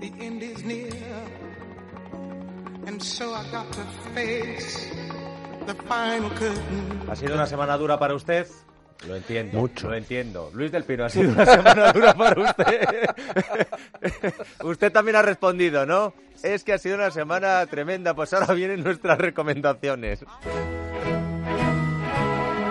the end is near. And so I got to face the final curtain. ¿Ha sido una semana dura para usted? Lo entiendo. Mucho. Lo entiendo. Luis del Pino, ha sido una semana dura para usted. usted también ha respondido, ¿no? Es que ha sido una semana tremenda. Pues ahora vienen nuestras recomendaciones.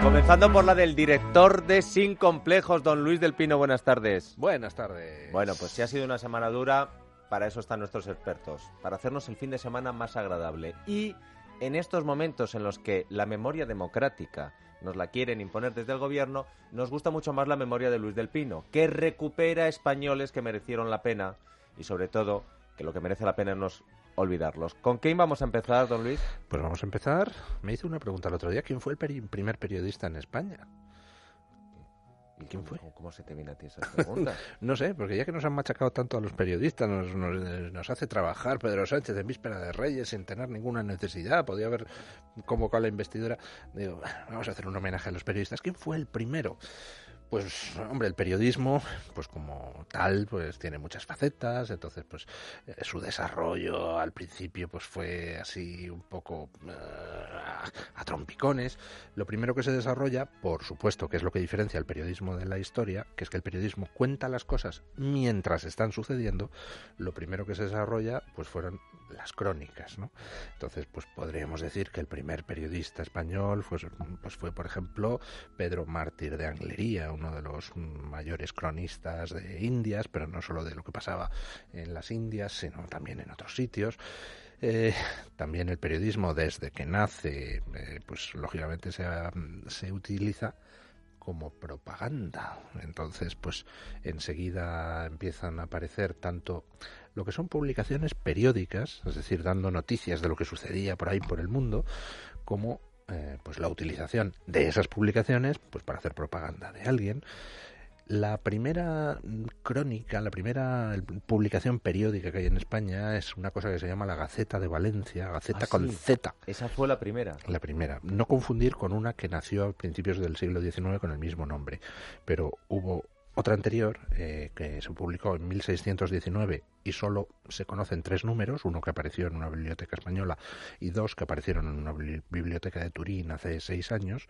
Comenzando por la del director de Sin Complejos, don Luis del Pino. Buenas tardes. Buenas tardes. Bueno, pues si ha sido una semana dura, para eso están nuestros expertos, para hacernos el fin de semana más agradable. Y en estos momentos en los que la memoria democrática nos la quieren imponer desde el gobierno, nos gusta mucho más la memoria de Luis del Pino, que recupera españoles que merecieron la pena y sobre todo que lo que merece la pena no es olvidarlos. ¿Con quién vamos a empezar, don Luis? Pues vamos a empezar. Me hizo una pregunta el otro día. ¿Quién fue el primer periodista en España? ¿Y quién fue? ¿Cómo- ¿Cómo se te viene a ti esa pregunta? No sé, porque ya que nos han machacado tanto a los periodistas, nos, nos- nos hace trabajar Pedro Sánchez en víspera de Reyes sin tener ninguna necesidad, podía haber convocado a la investidura. Digo, vamos a hacer un homenaje a los periodistas. ¿Quién fue el primero? Pues, hombre, el periodismo, pues como tal, pues tiene muchas facetas, entonces, pues eh, su desarrollo al principio, pues fue así un poco eh, a trompicones. Lo primero que se desarrolla, por supuesto, que es lo que diferencia el periodismo de la historia, que es que el periodismo cuenta las cosas mientras están sucediendo, lo primero que se desarrolla, pues fueron las crónicas, ¿no? Entonces, pues podríamos decir que el primer periodista español pues, pues fue, por ejemplo, Pedro Mártir de Anglería, uno de los mayores cronistas de Indias, pero no solo de lo que pasaba en las Indias, sino también en otros sitios. Eh, también el periodismo, desde que nace, eh, pues lógicamente se, ha- se utiliza como propaganda. Entonces, pues enseguida empiezan a aparecer tanto lo que son publicaciones periódicas, es decir, dando noticias de lo que sucedía por ahí por el mundo, como eh, pues la utilización de esas publicaciones pues para hacer propaganda de alguien. La primera crónica, la primera publicación periódica que hay en España es una cosa que se llama la Gaceta de Valencia, Gaceta Ah, con sí. Z. Esa fue la primera. La primera. No confundir con una que nació a principios del siglo XIX con el mismo nombre. Pero hubo otra anterior eh, que se publicó en 1619 y solo se conocen tres números, uno que apareció en una biblioteca española y dos que aparecieron en una bibli- biblioteca de Turín hace seis años.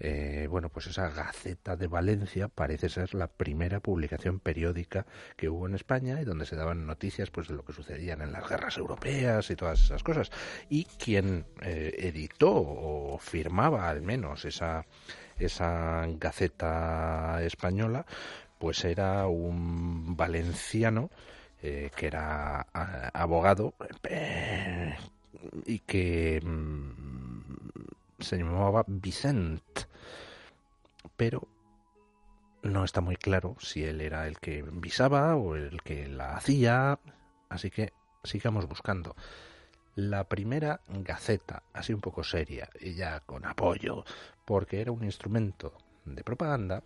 Eh, bueno, pues esa Gaceta de Valencia parece ser la primera publicación periódica que hubo en España y donde se daban noticias pues de lo que sucedían en las guerras europeas y todas esas cosas. Y quien eh, editó o firmaba al menos esa, esa Gaceta española, pues era un valenciano eh, que era a- abogado eh, y que mm, se llamaba Vicent, pero no está muy claro si él era el que visaba o el que la hacía, así que sigamos buscando. La primera gaceta, así un poco seria y ya con apoyo, porque era un instrumento de propaganda,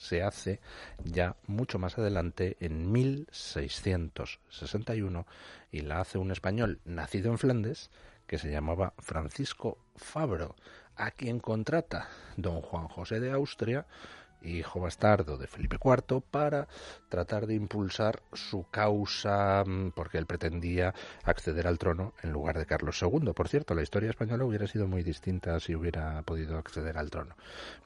se hace ya mucho más adelante en 1661 y la hace un español nacido en Flandes que se llamaba Francisco Fabro, a quien contrata don Juan José de Austria, hijo bastardo de Felipe IV, para tratar de impulsar su causa, mm, porque él pretendía acceder al trono en lugar de Carlos II. Por cierto, la historia española hubiera sido muy distinta si hubiera podido acceder al trono.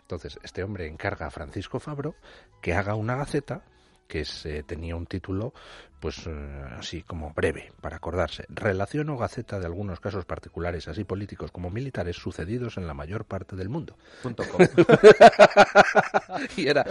Entonces, este hombre encarga a Francisco Fabro que haga una gaceta que se tenía un título pues eh, así como breve para acordarse relación o gaceta de algunos casos particulares así políticos como militares sucedidos en la mayor parte del mundo Punto com. y era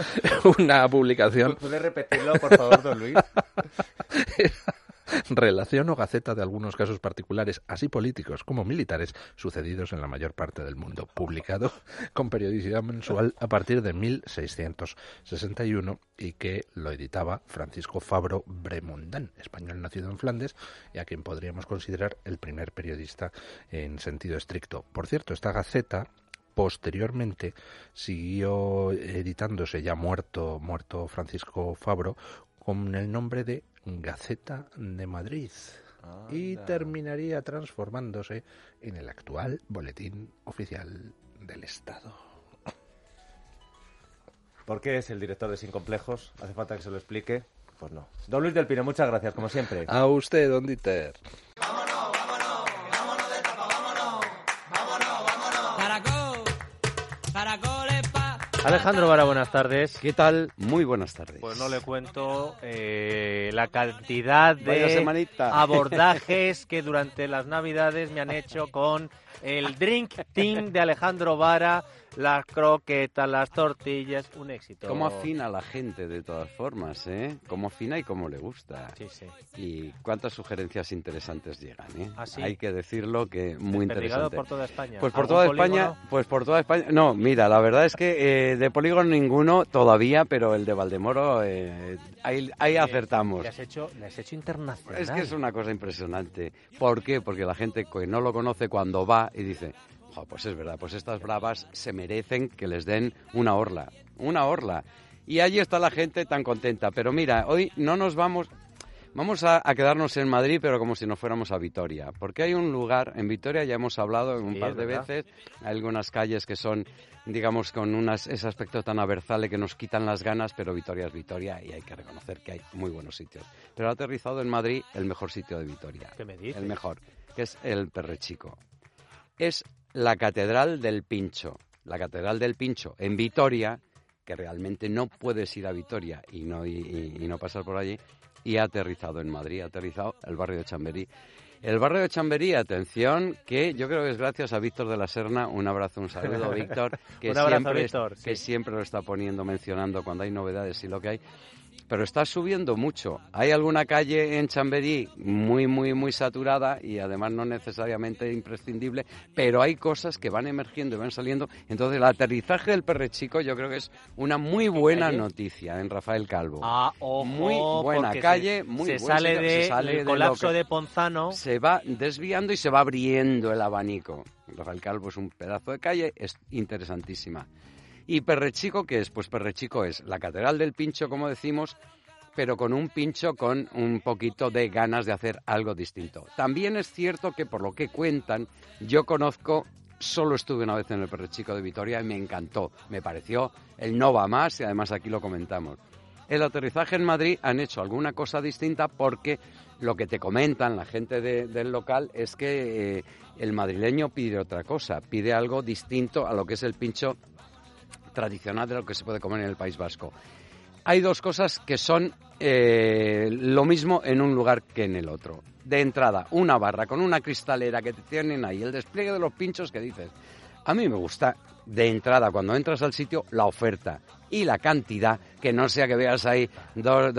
una publicación ¿Puede repetirlo, por favor, don Luis? relación o gaceta de algunos casos particulares, así políticos como militares, sucedidos en la mayor parte del mundo, publicado con periodicidad mensual a partir de 1661 y que lo editaba Francisco Fabro Bremondán, español nacido en Flandes y a quien podríamos considerar el primer periodista en sentido estricto. Por cierto, esta gaceta posteriormente siguió editándose ya muerto muerto Francisco Fabro con el nombre de Gaceta de Madrid y terminaría transformándose en el actual boletín oficial del Estado. ¿Por qué es el director de Sin Complejos? Hace falta que se lo explique. Pues no. Don Luis del Pino, muchas gracias, como siempre. A usted, don Dieter. Alejandro Vara, buenas tardes. ¿Qué tal? Muy buenas tardes. Pues no le cuento eh, la cantidad de abordajes que durante las Navidades me han hecho con el Drink Team de Alejandro Vara, las croquetas, las tortillas, un éxito. Cómo afina la gente de todas formas, ¿eh? Cómo afina y cómo le gusta. Sí, sí. Y cuántas sugerencias interesantes llegan, ¿eh? ¿Ah, sí? Hay que decirlo que muy interesante. por toda España. Pues por ¿Algún toda polígono? España, pues por toda España. No, mira, la verdad es que eh, de polígono ninguno todavía, pero el de Valdemoro eh, ahí, ahí Eh, acertamos. Le has hecho, le has hecho internacional. Es que es una cosa impresionante. ¿Por qué? Porque la gente que no lo conoce cuando va y dice, "Jo, pues es verdad, pues estas bravas se merecen que les den una orla, una orla. Y allí está la gente tan contenta. Pero mira, hoy no nos vamos, vamos a, a quedarnos en Madrid, pero como si no fuéramos a Vitoria. Porque hay un lugar, en Vitoria ya hemos hablado un Sí, par de verdad. veces, hay algunas calles que son digamos, con unas, ese aspecto tan aversale que nos quitan las ganas, pero Vitoria es Vitoria y hay que reconocer que hay muy buenos sitios. Pero ha aterrizado en Madrid el mejor sitio de Vitoria. ¿Qué me dices? El mejor, que es el Perrechico. Es la Catedral del Pincho. La Catedral del Pincho en Vitoria, que realmente no puedes ir a Vitoria y no, y, no pasar por allí, y ha aterrizado en Madrid, ha aterrizado el barrio de Chamberí. El barrio de Chamberí, atención, que yo creo que es gracias a Víctor de la Serna. Un abrazo, un saludo, Víctor, que, Un abrazo, siempre, Víctor, que siempre lo está poniendo, mencionando cuando hay novedades y lo que hay. Pero está subiendo mucho. Hay alguna calle en Chamberí muy, muy, muy saturada y además no necesariamente imprescindible, pero hay cosas que van emergiendo y van saliendo. Entonces, el aterrizaje del Perrechico yo creo que es una muy buena noticia en Rafael Calvo. Ah, ojo, Muy buena calle, se, muy se buen sale, sitio, de, se sale del de colapso que- de Ponzano. se va desviando y se va abriendo el abanico. Rafael Calvo es un pedazo de calle, es interesantísima. ¿Y Perrechico qué es? Pues Perrechico es la Catedral del Pincho, como decimos, pero con un pincho con un poquito de ganas de hacer algo distinto. También es cierto que por lo que cuentan, yo conozco, solo estuve una vez en el Perrechico de Vitoria y me encantó. Me pareció el no va más y además aquí lo comentamos. El aterrizaje en Madrid han hecho alguna cosa distinta porque lo que te comentan la gente de- del local es que eh, el madrileño pide otra cosa, pide algo distinto a lo que es el pincho tradicional de lo que se puede comer en el País Vasco. Hay dos cosas que son eh, lo mismo en un lugar que en el otro. De entrada, una barra con una cristalera que te tienen ahí, el despliegue de los pinchos que dices. A mí me gusta de entrada, cuando entras al sitio, la oferta y la cantidad, que no sea que veas ahí dos,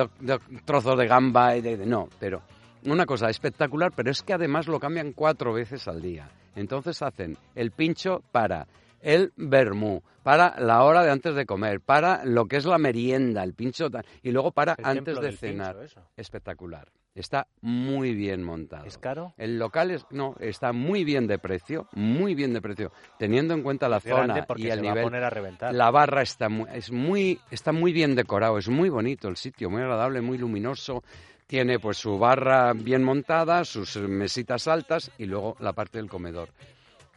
trozos de gamba y de- no, pero una cosa espectacular, pero es que además lo cambian cuatro veces al día. Entonces hacen el pincho para el vermú, para la hora de antes de comer, para lo que es la merienda, el pincho, y luego para El antes de pincho, cenar. Espectacular. Está muy bien montado. ¿Es caro? El local es, no, está muy bien de precio, muy bien de precio, teniendo en cuenta la zona porque y el se va a nivel. poner a reventar. La barra está muy, es muy, está muy bien decorado, es muy bonito el sitio, muy agradable, muy luminoso. Tiene pues su barra bien montada, sus mesitas altas y luego la parte del comedor.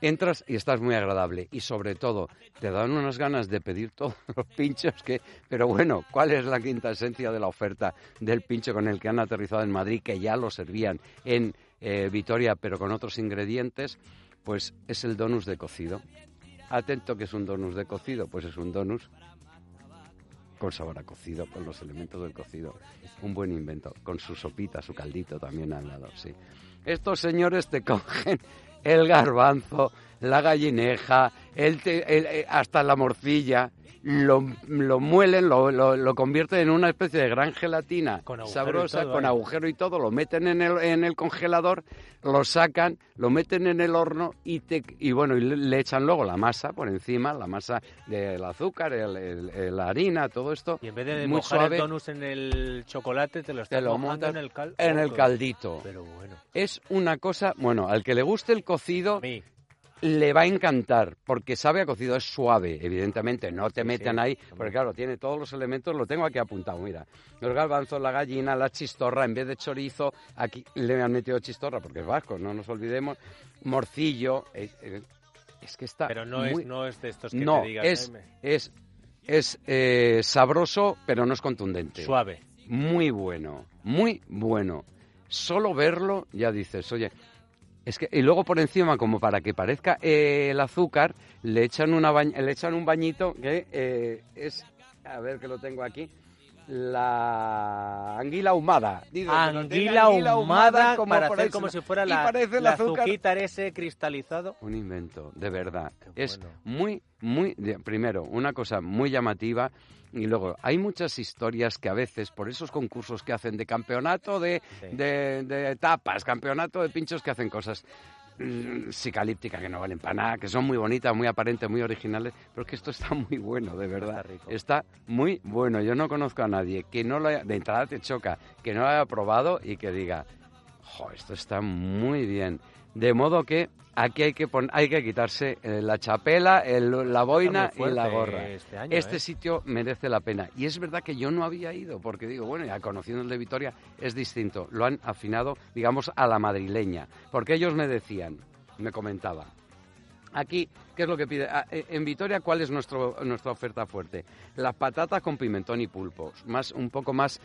Entras y estás muy agradable y sobre todo te dan unas ganas de pedir todos los pinchos que, pero bueno, ¿cuál es la quinta esencia de la oferta del pincho con el que han aterrizado en Madrid que ya lo servían en eh, Vitoria pero con otros ingredientes? Pues es el donus de cocido. Atento que es un donus de cocido, pues es un donus con sabor a cocido, con los elementos del cocido. Un buen invento, con su sopita, su caldito también al lado, sí. Estos señores te cogen el garbanzo, la gallineja, el te- el- eh, hasta la morcilla, lo, lo muelen, lo, lo- lo convierten en una especie de gran gelatina Con sabrosa, todo, con ¿eh? agujero y todo, lo meten en el, en el congelador, lo sacan, lo meten en el horno y, te, y bueno, y le, echan luego la masa por encima, la masa del azúcar, el- la harina, todo esto. Y en vez de muy mojar suave, el donus en el chocolate, te lo te estás mojando montan en el cal. en el Oh, caldito. Pero bueno, Es una cosa, bueno, al que le guste el cocido, le va a encantar, porque sabe a cocido, es suave, evidentemente, no te Sí, metan sí, ahí, porque claro, tiene todos los elementos, lo tengo aquí apuntado, mira, los garbanzos, la gallina, la chistorra, en vez de chorizo, aquí le han metido chistorra, porque es vasco, no nos olvidemos, morcillo, es que está pero no, muy- es, no es de estos que no, te digas, es, Jaime. es, es eh, sabroso, pero no es contundente. suave. muy bueno, muy bueno. Solo verlo ya dices, oye, es que y luego por encima como para que parezca eh, el azúcar le echan una le echan un bañito que eh, es a ver que lo tengo aquí la anguila ahumada. anguila, ahumada, como para hacer como si fuera la, la azúcar ese cristalizado. Un invento, de verdad. Es muy, muy... Primero, una cosa muy llamativa y luego, hay muchas historias que a veces, por esos concursos que hacen de campeonato de, de, de tapas, campeonato de pinchos que hacen cosas Mm, psicalíptica que no valen para nada, que son muy bonitas, muy aparentes, muy originales, pero es que esto está muy bueno, de verdad. Está, muy bueno. Yo no conozco a nadie que no lo haya, de entrada te choca, que no lo haya probado y que diga, jo, esto está muy bien. De modo que aquí hay que, hay que quitarse eh, la chapela, la boina y la gorra. Este, este ¿eh? sitio merece la pena. Y es verdad que yo no había ido, porque digo, bueno, ya conociendo el de Vitoria es distinto. Lo han afinado, digamos, a la madrileña. Porque ellos me decían, me comentaban, Aquí, ¿qué es lo que pide? Ah, eh, en Vitoria, ¿cuál es nuestro, nuestra oferta fuerte? Las patatas con pimentón y pulpo, más, un poco más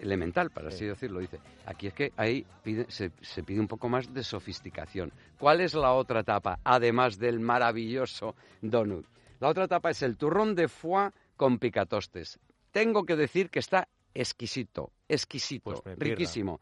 elemental, para así decirlo. Dice, aquí es que ahí se, se, pide un poco más de sofisticación. ¿Cuál es la otra etapa, además del maravilloso donut? La otra etapa es el turrón de foie con picatostes. Tengo que decir que está exquisito, exquisito, pues riquísimo.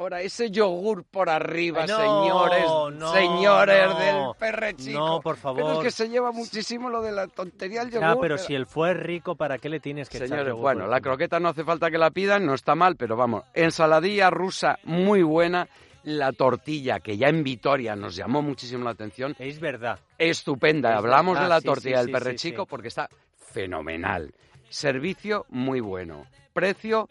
Ahora, ese yogur por arriba, señores, señores del perrechico. No, por favor. Pero es que se lleva muchísimo lo de la tontería del yogur. Ah, pero, si el fue rico, ¿para qué le tienes que señores, echar bueno, la croqueta no hace falta que la pidan, no está mal, pero vamos, ensaladilla rusa muy buena. La tortilla, que ya en Vitoria nos llamó muchísimo la atención. Es verdad. Estupenda. Hablamos de la tortilla del perrechico porque está fenomenal. Servicio muy bueno. Precio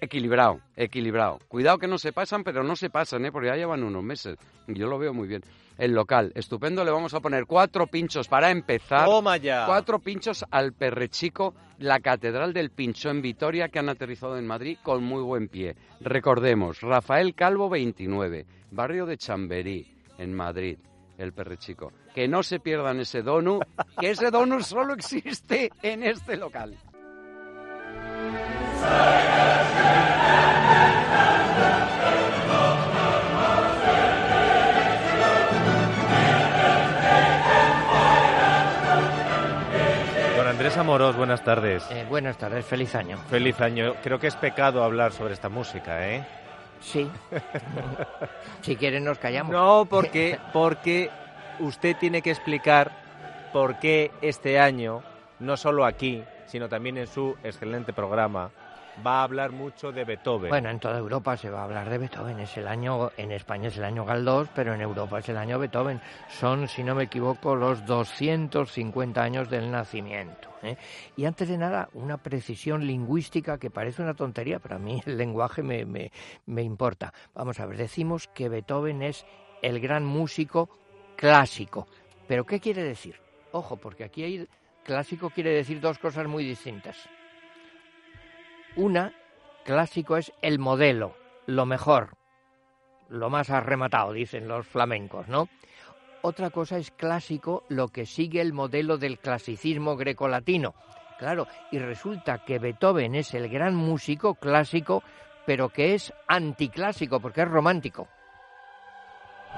Equilibrado, equilibrado. Cuidado que no se pasan, pero no se pasan, ¿eh? porque ya llevan unos meses. Yo lo veo muy bien. El local, estupendo, le vamos a poner cuatro pinchos para empezar. Toma ya. Cuatro pinchos al Perrechico, la Catedral del Pincho en Vitoria, que han aterrizado en Madrid con muy buen pie. Recordemos, Rafael Calvo 29, barrio de Chamberí, en Madrid, el Perrechico. Que no se pierdan ese donu, que ese donu solo existe en este local. Amorós, buenas tardes. Eh, buenas tardes, feliz año. Feliz año. Creo que es pecado hablar sobre esta música, ¿eh? Sí. si quieren nos callamos. No, porque, porque usted tiene que explicar por qué este año, no solo aquí, sino también en su excelente programa, va a hablar mucho de Beethoven. Bueno, en toda Europa se va a hablar de Beethoven. Es el año, en España es el año Galdós, pero en Europa es el año Beethoven. Son, si no me equivoco, los 250 años del nacimiento. ¿eh? Y antes de nada, una precisión lingüística que parece una tontería, pero a mí el lenguaje me, me, me importa. Vamos a ver, decimos que Beethoven es el gran músico clásico. ¿Pero qué quiere decir? Ojo, porque aquí hay clásico quiere decir dos cosas muy distintas. Una, clásico, es el modelo, lo mejor, lo más arrematado, dicen los flamencos, ¿no? Otra cosa es clásico, lo que sigue el modelo del clasicismo grecolatino. Claro, y resulta que Beethoven es el gran músico clásico, pero que es anticlásico, porque es romántico.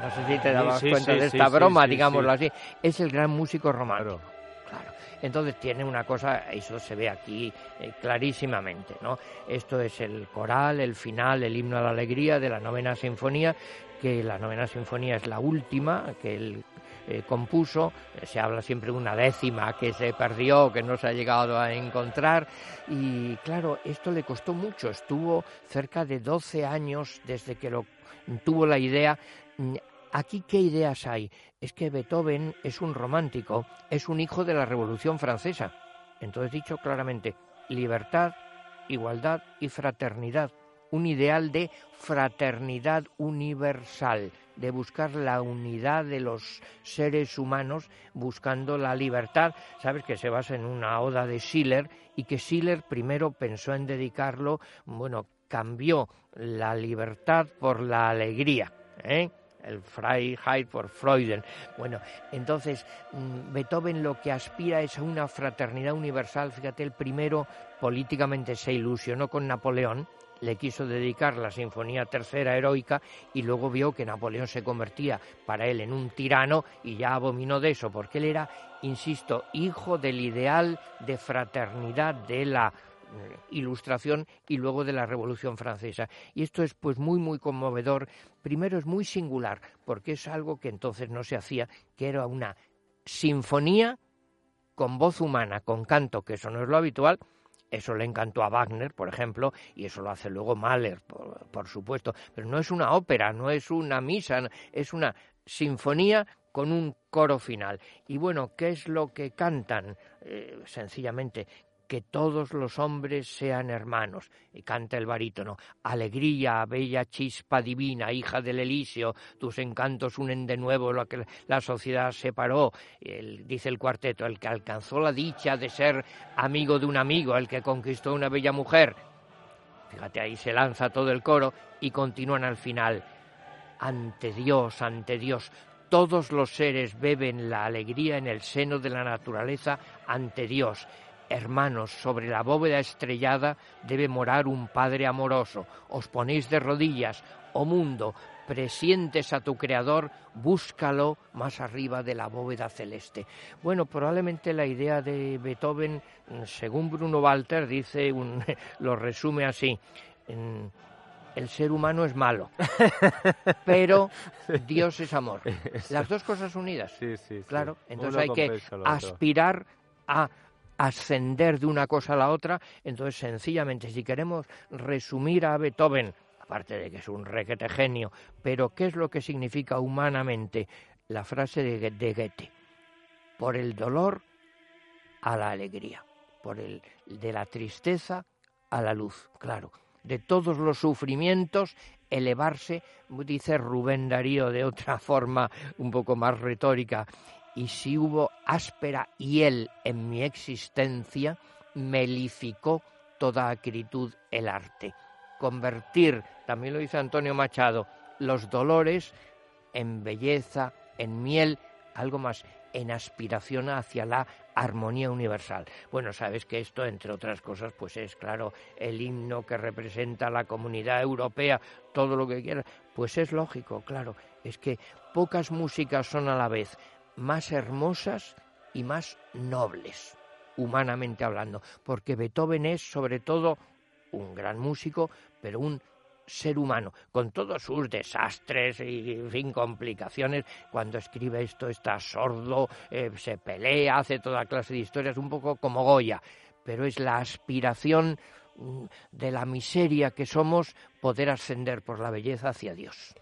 No sé si te dabas cuenta de esta broma, digámoslo así. Es el gran músico romántico. Entonces tiene una cosa, eso se ve aquí eh, clarísimamente, ¿no? Esto es el coral, el final, el himno a la alegría de la novena sinfonía, que la novena sinfonía es la última que él eh, compuso, se habla siempre de una décima que se perdió, que no se ha llegado a encontrar, y claro, esto le costó mucho, estuvo cerca de 12 años desde que lo tuvo la idea Aquí, ¿qué ideas hay? Es que Beethoven es un romántico, es un hijo de la Revolución Francesa. Entonces, dicho claramente, libertad, igualdad y fraternidad. Un ideal de fraternidad universal, de buscar la unidad de los seres humanos, buscando la libertad. Sabes que se basa en una oda de Schiller y que Schiller primero pensó en dedicarlo, bueno, cambió la libertad por la alegría. ¿eh? El Freiheit por Freuden. Bueno, entonces mm, Beethoven lo que aspira es a una fraternidad universal. Fíjate, el primero políticamente se ilusionó con Napoleón, le quiso dedicar la Sinfonía Tercera heroica y luego vio que Napoleón se convertía para él en un tirano y ya abominó de eso, porque él era, insisto, hijo del ideal de fraternidad de la ilustración y luego de la Revolución Francesa. Y esto es pues muy muy conmovedor. Primero es muy singular porque es algo que entonces no se hacía, que era una sinfonía con voz humana, con canto, que eso no es lo habitual, eso le encantó a Wagner, por ejemplo, y eso lo hace luego Mahler, por, supuesto. Pero no es una ópera, no es una misa, es una sinfonía con un coro final. Y bueno, ¿qué es lo que cantan? Eh, sencillamente, que todos los hombres sean hermanos. Y canta el barítono. Alegría, bella chispa divina, hija del Elíseo, tus encantos unen de nuevo lo que la sociedad separó. dice el cuarteto, el que alcanzó la dicha de ser amigo de un amigo, el que conquistó una bella mujer. Fíjate, ahí se lanza todo el coro y continúan al final. Ante Dios, ante Dios, todos los seres beben la alegría en el seno de la naturaleza ante Dios. Hermanos, sobre la bóveda estrellada debe morar un Padre amoroso. Os ponéis de rodillas, oh mundo, presientes a tu Creador, búscalo más arriba de la bóveda celeste. Bueno, probablemente la idea de Beethoven, según Bruno Walter, dice, lo resume así. el ser humano es malo, pero Dios es amor. Las dos cosas unidas. Sí, sí, Claro, entonces hay que aspirar a ascender de una cosa a la otra. Entonces, sencillamente, si queremos resumir a Beethoven, aparte de que es un requete genio, pero ¿qué es lo que significa humanamente la frase de, de Goethe? Por el dolor a la alegría, por el de la tristeza a la luz, claro, de todos los sufrimientos elevarse, dice Rubén Darío de otra forma un poco más retórica, y si hubo áspera hiel en mi existencia, melificó toda acritud el arte. Convertir, también lo dice Antonio Machado, los dolores en belleza, en miel, algo más, en aspiración hacia la armonía universal. Bueno, sabes que esto, entre otras cosas, pues es claro el himno que representa la comunidad europea, todo lo que quieras, pues es lógico, claro, es que pocas músicas son a la vez más hermosas y más nobles, humanamente hablando, porque Beethoven es sobre todo un gran músico, pero un ser humano, con todos sus desastres y, complicaciones. Cuando escribe esto está sordo, eh, se pelea, hace toda clase de historias, un poco como Goya, pero es la aspiración mm, de la miseria que somos poder ascender por la belleza hacia Dios.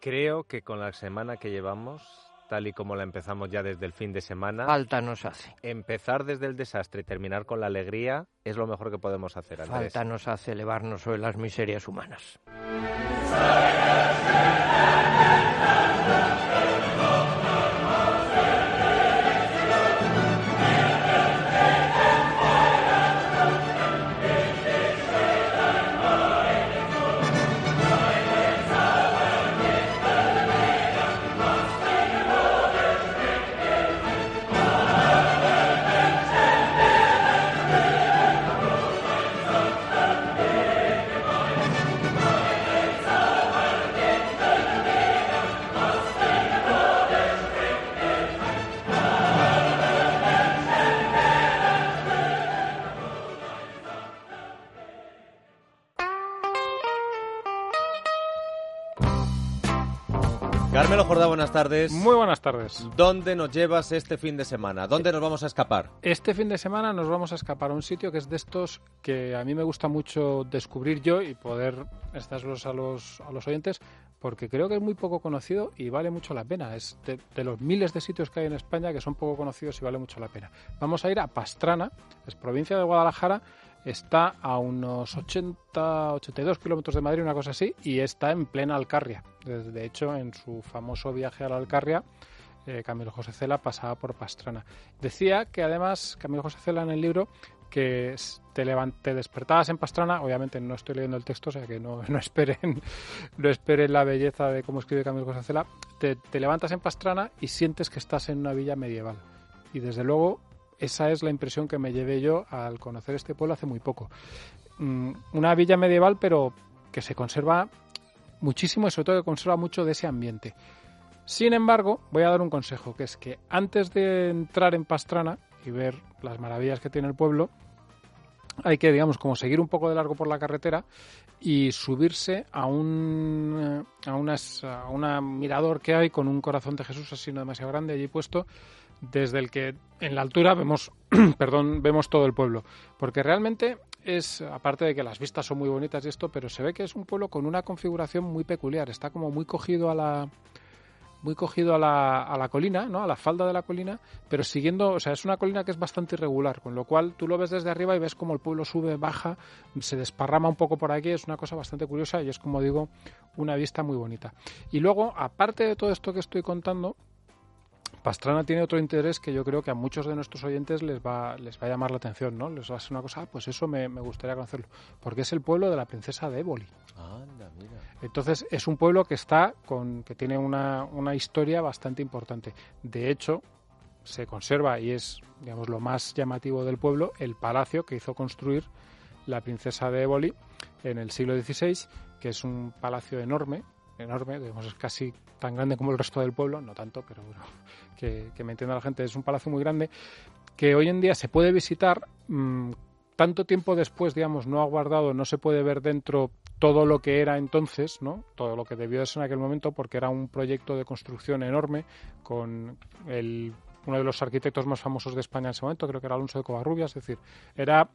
Creo que con la semana que llevamos tal y como la empezamos ya desde el fin de semana. Falta nos hace. Empezar desde el desastre y terminar con la alegría es lo mejor que podemos hacer. Andrés. Falta nos hace elevarnos sobre las miserias humanas. Jordá, buenas tardes. Muy buenas tardes. ¿Dónde nos llevas este fin de semana? ¿Dónde nos vamos a escapar? Este fin de semana nos vamos a escapar a un sitio que es de estos que a mí me gusta mucho descubrir yo y poder estarlos a los, a los oyentes porque creo que es muy poco conocido y vale mucho la pena. Es de, de, los miles de sitios que hay en España que son poco conocidos y vale mucho la pena. Vamos a ir a Pastrana, es provincia de Guadalajara, está a unos 80, 82 kilómetros de Madrid, una cosa así, y está en plena Alcarria. De hecho, en su famoso viaje a la Alcarria, eh, Camilo José Cela pasaba por Pastrana. Decía que además Camilo José Cela en el libro que te, te despertabas en Pastrana, obviamente no estoy leyendo el texto, o sea que no, no esperen no esperen la belleza de cómo escribe Camilo Cosacela, te, te levantas en Pastrana y sientes que estás en una villa medieval. Y desde luego esa es la impresión que me llevé yo al conocer este pueblo hace muy poco. Mm, una villa medieval, pero que se conserva muchísimo y sobre todo que conserva mucho de ese ambiente. Sin embargo, voy a dar un consejo, que es que antes de entrar en Pastrana y ver las maravillas que tiene el pueblo, hay que, digamos, como seguir un poco de largo por la carretera y subirse a un a, unas, a un mirador que hay con un corazón de Jesús así no demasiado grande allí puesto desde el que en la altura vemos perdón vemos todo el pueblo porque realmente es, aparte de que las vistas son muy bonitas y esto, pero se ve que es un pueblo con una configuración muy peculiar. Está como muy cogido a la muy cogido a la, a la colina, ¿no? A la falda de la colina, pero siguiendo, o sea, es una colina que es bastante irregular, con lo cual tú lo ves desde arriba y ves como el pueblo sube, baja, se desparrama un poco por aquí, es una cosa bastante curiosa y es como digo, una vista muy bonita. Y luego, aparte de todo esto que estoy contando, Pastrana tiene otro interés que yo creo que a muchos de nuestros oyentes les va, les va a llamar la atención, ¿no? Les va a ser una cosa, ah, pues eso me, gustaría conocerlo, porque es el pueblo de la princesa de Éboli. Anda, mira. Entonces es un pueblo que está con, que tiene una, una historia bastante importante. De hecho, se conserva y es, digamos, lo más llamativo del pueblo, el palacio que hizo construir la princesa de Éboli en el siglo XVI, que es un palacio enorme, enorme, digamos, es casi tan grande como el resto del pueblo, no tanto, pero bueno, que, me entienda la gente, es un palacio muy grande que hoy en día se puede visitar. Mm, tanto tiempo después, digamos, no ha guardado, no se puede ver dentro todo lo que era entonces, ¿no? Todo lo que debió de ser en aquel momento, porque era un proyecto de construcción enorme con el, uno de los arquitectos más famosos de España en ese momento, creo que era Alonso de Covarrubias, es decir, era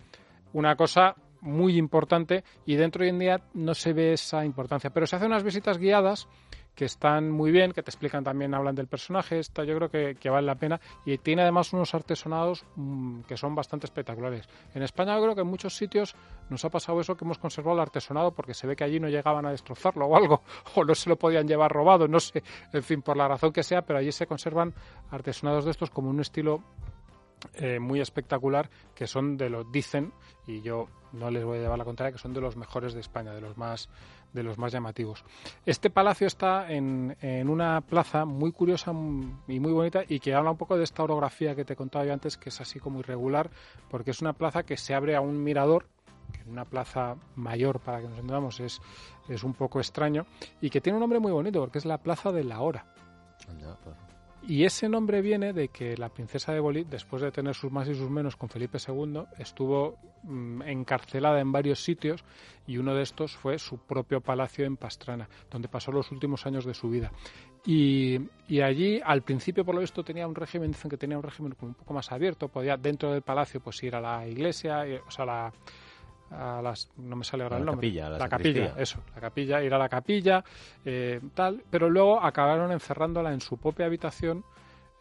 una cosa muy importante y dentro hoy en día no se ve esa importancia, pero se hacen unas visitas guiadas que están muy bien, que te explican también, hablan del personaje, esta yo creo que, vale la pena y tiene además unos artesonados mm, que son bastante espectaculares. En España yo creo que en muchos sitios nos ha pasado eso que hemos conservado el artesonado porque se ve que allí no llegaban a destrozarlo o algo, o no se lo podían llevar robado, no sé, en fin, por la razón que sea, pero allí se conservan artesonados de estos como un estilo eh, muy espectacular que son de los dicen y yo no les voy a llevar la contraria que son de los mejores de España de los más de los más llamativos este palacio está en, en una plaza muy curiosa y muy bonita y que habla un poco de esta orografía que te contaba yo antes que es así como irregular porque es una plaza que se abre a un mirador que en una plaza mayor para que nos entendamos es, es un poco extraño y que tiene un nombre muy bonito porque es la plaza de la hora pues. Y ese nombre viene de que la princesa de Éboli, después de tener sus más y sus menos con Felipe II, estuvo mm, encarcelada en varios sitios y uno de estos fue su propio palacio en Pastrana, donde pasó los últimos años de su vida. Y, allí, al principio, por lo visto, tenía un régimen, dicen que tenía un régimen un poco más abierto, podía dentro del palacio pues ir a la iglesia, eh, o sea, la, a las no me sale ahora el nombre. capilla, la, capilla eso la capilla ir a la capilla eh, tal pero luego acabaron encerrándola en su propia habitación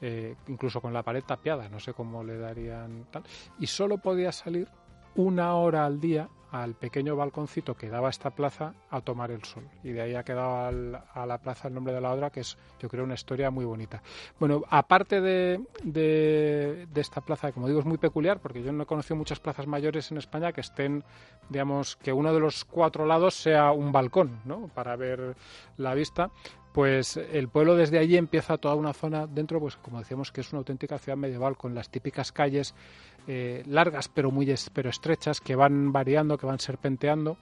eh, incluso con la pared tapiada no sé cómo le darían tal y solo podía salir una hora al día al pequeño balconcito que daba esta plaza a tomar el sol. Y de ahí ha quedado a la plaza el nombre de la obra, que es, yo creo, una historia muy bonita. Bueno, aparte de, de, esta plaza, como digo, es muy peculiar, porque yo no he conocido muchas plazas mayores en España que estén, digamos, que uno de los cuatro lados sea un balcón, ¿no? Para ver la vista pues el pueblo desde allí empieza toda una zona dentro, pues como decíamos que es una auténtica ciudad medieval con las típicas calles eh, largas pero muy pero estrechas que van variando, que van serpenteando.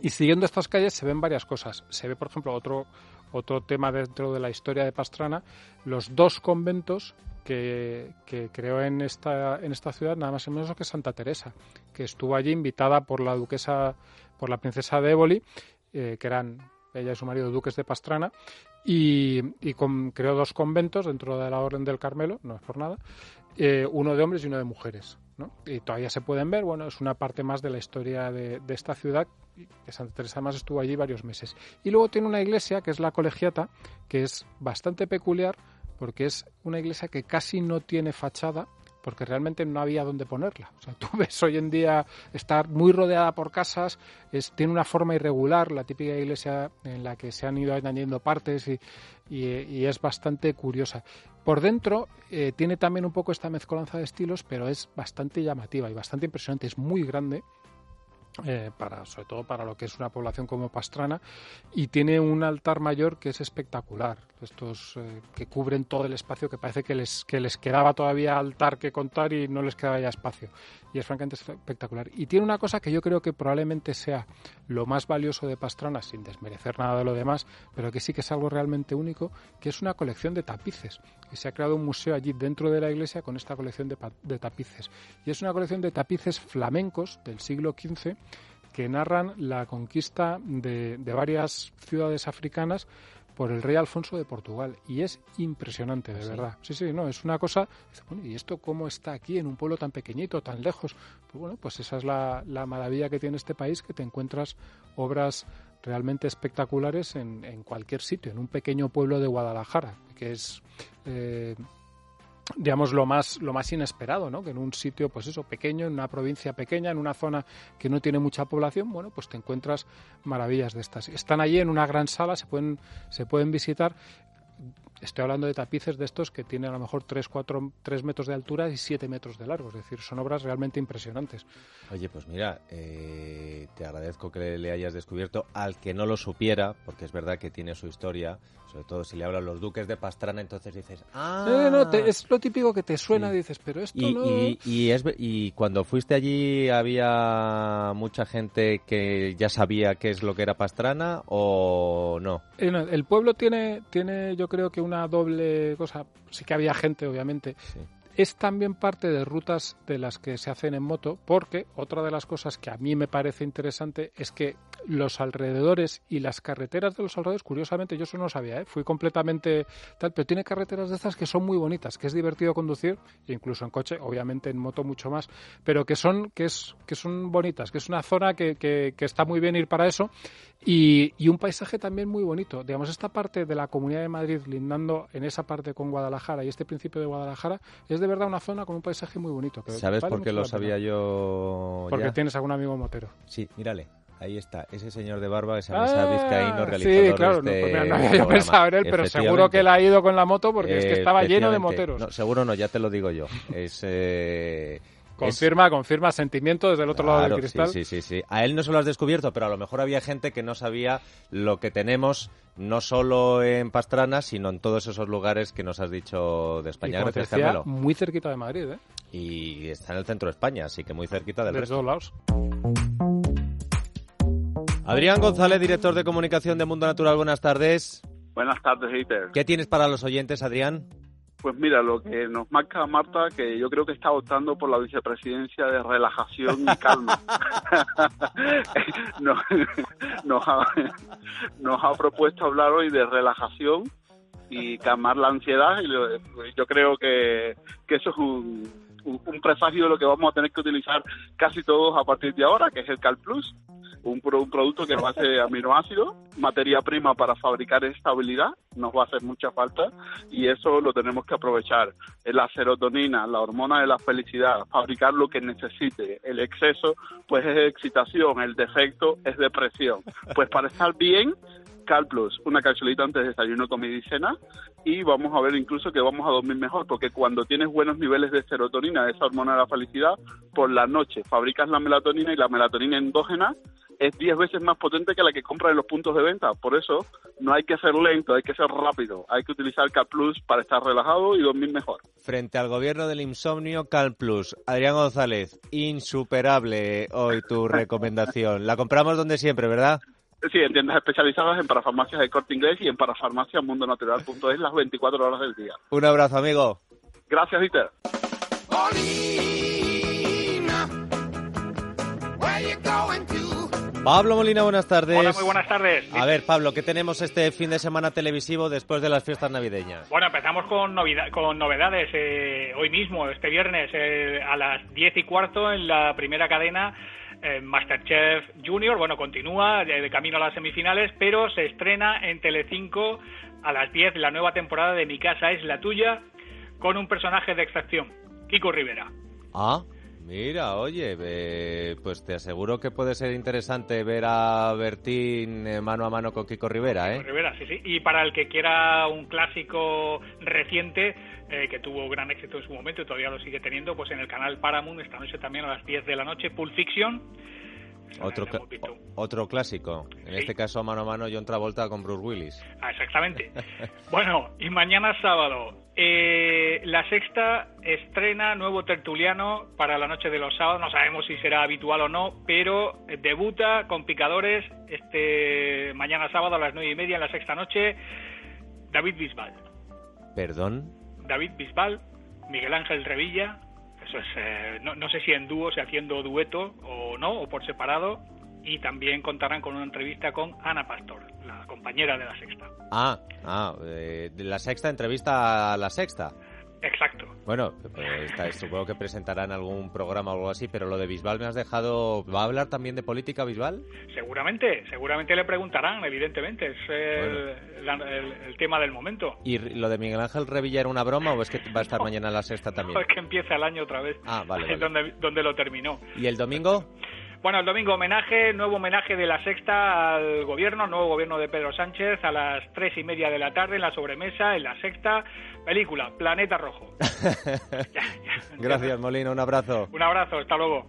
Y siguiendo estas calles se ven varias cosas. Se ve, por ejemplo, otro, otro tema dentro de la historia de Pastrana, los dos conventos que, que, creó en esta, en esta ciudad, nada más y menos que Santa Teresa, que estuvo allí invitada por la duquesa, por la princesa de Éboli, eh, que eran ella y su marido duques de Pastrana, y, creó dos conventos dentro de la Orden del Carmelo, no es por nada, eh, uno de hombres y uno de mujeres. Y todavía se pueden ver, bueno, es una parte más de la historia de, esta ciudad, que Santa Teresa además estuvo allí varios meses. Y luego tiene una iglesia, que es la colegiata, que es bastante peculiar, porque es una iglesia que casi no tiene fachada, porque realmente no había dónde ponerla. O sea, tú ves hoy en día estar muy rodeada por casas, es, tiene una forma irregular, la típica iglesia en la que se han ido añadiendo partes y, y, es bastante curiosa. Por dentro eh, tiene también un poco esta mezcolanza de estilos, pero es bastante llamativa y bastante impresionante. Es muy grande eh, para, sobre todo para lo que es una población como Pastrana, y tiene un altar mayor que es espectacular. Estos eh, que cubren todo el espacio, que parece que les, que les quedaba todavía altar que contar y no les quedaba ya espacio. Y es francamente espectacular. Y tiene una cosa que yo creo que probablemente sea lo más valioso de Pastrana, sin desmerecer nada de lo demás, pero que sí que es algo realmente único, que es una colección de tapices. Y se ha creado un museo allí dentro de la iglesia con esta colección de, de tapices. Y es una colección de tapices flamencos del siglo XV que narran la conquista de, de, varias ciudades africanas por el rey Alfonso de Portugal. Y es impresionante de ¿Sí? verdad. Sí sí no es una cosa bueno, y esto cómo está aquí en un pueblo tan pequeñito tan lejos pues bueno pues esa es la, la maravilla que tiene este país que te encuentras obras realmente espectaculares en, en, cualquier sitio en un pequeño pueblo de Guadalajara que es eh, digamos lo más lo más inesperado no que en un sitio pues eso pequeño en una provincia pequeña en una zona que no tiene mucha población bueno pues te encuentras maravillas de estas. Están allí en una gran sala se pueden se pueden visitar estoy hablando de tapices de estos que tienen a lo mejor 3, 4, 3 metros de altura y 7 metros de largo. Es decir, son obras realmente impresionantes. Oye, pues mira, eh, te agradezco que le hayas descubierto al que no lo supiera, porque es verdad que tiene su historia, sobre todo si le hablan los duques de Pastrana, entonces dices, ¡ah! Eh, no, te, es lo típico que te suena, sí. dices, pero esto y, no... Y, y, es, y cuando fuiste allí, ¿había mucha gente que ya sabía qué es lo que era Pastrana o no? Eh, no el pueblo tiene, tiene, yo creo que una doble cosa. Sí que había gente, obviamente. Sí. Es también parte de rutas de las que se hacen en moto, porque otra de las cosas que a mí me parece interesante es que los alrededores y las carreteras de los alrededores, curiosamente, yo eso no lo sabía, ¿eh? fui completamente tal, pero tiene carreteras de estas que son muy bonitas, que es divertido conducir, incluso en coche, obviamente en moto mucho más, pero que son, que es, que son bonitas, que es una zona que, que, que está muy bien ir para eso y, y, un paisaje también muy bonito. Digamos, esta parte de la Comunidad de Madrid, lindando en esa parte con Guadalajara y este principio de Guadalajara, es de verdad una zona con un paisaje muy bonito. Que ¿Sabes vale por qué lo sabía yo? Porque ya? tienes algún amigo motero. Sí, mírale. Ahí está, ese señor de barba, esa mesa ah, vizcaíno realizador Sí, claro, de este no, pues no había yo pensado en él, pero seguro que él ha ido con la moto porque es que estaba lleno de moteros. No, seguro no, ya te lo digo yo. Es... Eh... Confirma, es... confirma sentimiento desde el otro claro, lado del cristal. Sí, sí, sí, sí. A él no se lo has descubierto, pero a lo mejor había gente que no sabía lo que tenemos no solo en Pastrana, sino en todos esos lugares que nos has dicho de España. Y Gracias, decía, Carmelo. Muy cerquita de Madrid, ¿eh? Y está en el centro de España, así que muy cerquita del de resto. todos lados. Adrián González, director de comunicación de Mundo Natural, buenas tardes. Buenas tardes, Peter. ¿Qué tienes para los oyentes, Adrián? Pues mira, lo que nos marca Marta, que yo creo que está optando por la vicepresidencia de relajación y calma. nos, ha, propuesto hablar hoy de relajación y calmar la ansiedad y yo creo que, que eso es un, un, un, presagio de lo que vamos a tener que utilizar casi todos a partir de ahora, que es el Cal Plus. Un, un producto que nos hace aminoácidos, materia prima para fabricar estabilidad, nos va a hacer mucha falta y eso lo tenemos que aprovechar. La serotonina, la hormona de la felicidad, fabricar lo que necesite. El exceso, pues es excitación, el defecto es depresión. Pues para estar bien, Cal Plus, una capsulita antes de desayuno, comida y cena y vamos a ver incluso que vamos a dormir mejor porque cuando tienes buenos niveles de serotonina, esa hormona de la felicidad, por la noche fabricas la melatonina y la melatonina endógena es 10 veces más potente que la que compras en los puntos de venta. Por eso no hay que ser lento, hay que ser rápido. Hay que utilizar Cal Plus para estar relajado y dormir mejor. Frente al gobierno del insomnio, Cal Plus. Adrián González, insuperable hoy tu recomendación. La compramos donde siempre, ¿verdad? Sí, en tiendas especializadas, en parafarmacias de Corte Inglés y en parafarmaciamundonatural.es las 24 horas del día. Un abrazo, amigo. Gracias, Dieter. Pablo Molina, buenas tardes. Hola, muy buenas tardes. A ver, Pablo, ¿qué tenemos este fin de semana televisivo después de las fiestas navideñas? Bueno, empezamos con, con novedades. Eh, hoy mismo, este viernes, eh, a las 10 y cuarto, en la primera cadena, eh, Masterchef Junior, bueno, continúa de, camino a las semifinales, pero se estrena en Telecinco a las 10 la nueva temporada de Mi casa es la tuya, con un personaje de extracción, Kiko Rivera. Ah. Mira, oye, eh, pues te aseguro que puede ser interesante ver a Bertín eh, mano a mano con Kiko Rivera, ¿eh? Rivera, sí, sí. Y para el que quiera un clásico reciente, eh, que tuvo gran éxito en su momento y todavía lo sigue teniendo, pues en el canal Paramount esta noche también a las 10 de la noche, Pulp Fiction. Otro, otro clásico. En Sí. este caso, mano a mano, John Travolta con Bruce Willis. Ah, exactamente. bueno, y mañana sábado, eh, la sexta estrena nuevo tertuliano para la noche de los sábados. No sabemos si será habitual o no, pero debuta con picadores este mañana sábado a las nueve y media en la sexta noche. David Bisbal. Perdón. David Bisbal, Miguel Ángel Revilla. Eso es, eh, no, no sé si en dúo, si haciendo dueto o no, o por separado. Y también contarán con una entrevista con Ana Pastor, la compañera de la sexta. Ah, ah, eh, de la sexta entrevista a la sexta. Exacto. Bueno, pues está- supongo que presentarán algún programa o algo así, pero lo de Bisbal me has dejado... ¿Va a hablar también de política Bisbal? Seguramente, seguramente le preguntarán, evidentemente, es el, la- el- el tema del momento. ¿Y lo de Miguel Ángel Revilla era una broma o es que va a estar mañana en la sexta también? Es que empieza el año otra vez, Ah, vale, vale. donde, donde lo terminó. ¿Y el domingo? Bueno, el domingo homenaje, nuevo homenaje de la sexta al gobierno, nuevo gobierno de Pedro Sánchez a las tres y media de la tarde en la sobremesa, en la sexta película, Planeta Rojo. Gracias, Molina, un abrazo. Un abrazo, hasta luego.